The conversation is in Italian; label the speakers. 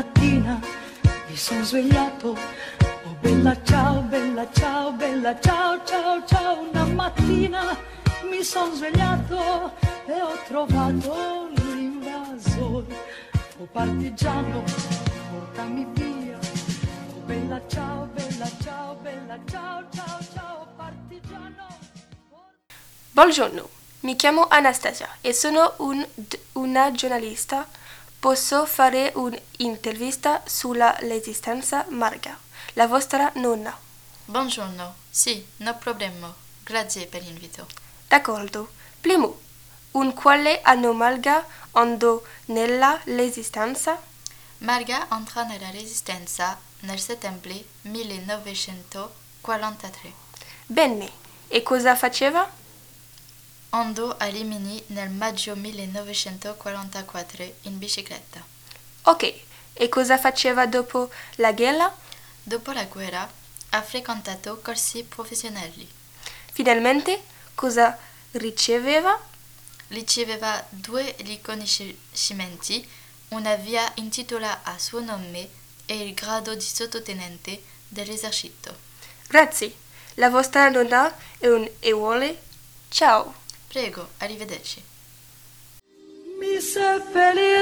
Speaker 1: mattina mi sono svegliato. Oh bella ciao, bella ciao, bella ciao, ciao, ciao. Una mattina mi sono svegliato e ho trovato l'invasore. Oh partigiano, portami via. Oh bella ciao, bella ciao, bella ciao, ciao, ciao, partigiano.
Speaker 2: Buongiorno, mi chiamo Anastasia e sono un- una giornalista. Posso fare un'intervista sulla resistenza marga, la vostra nonna.
Speaker 3: Buongiorno, sì, no problema. Grazie per l'invito.
Speaker 2: D'accordo. Primo, un quale anno Malga andò nella resistenza?
Speaker 3: Marga entra nella Resistenza nel settembre 1943.
Speaker 2: Bene, e cosa faceva?
Speaker 3: Andò a Rimini nel maggio 1944 in bicicletta.
Speaker 2: Ok, e cosa faceva dopo la guerra?
Speaker 3: Dopo la guerra ha frequentato corsi professionali.
Speaker 2: Finalmente, cosa riceveva?
Speaker 3: Riceveva due riconoscimenti, una via intitolata a suo nome e il grado di sottotenente dell'esercito.
Speaker 2: Grazie. La vostra nonna è un eroe. Ciao.
Speaker 3: Prego, arrivederci.
Speaker 1: Mi seppellirai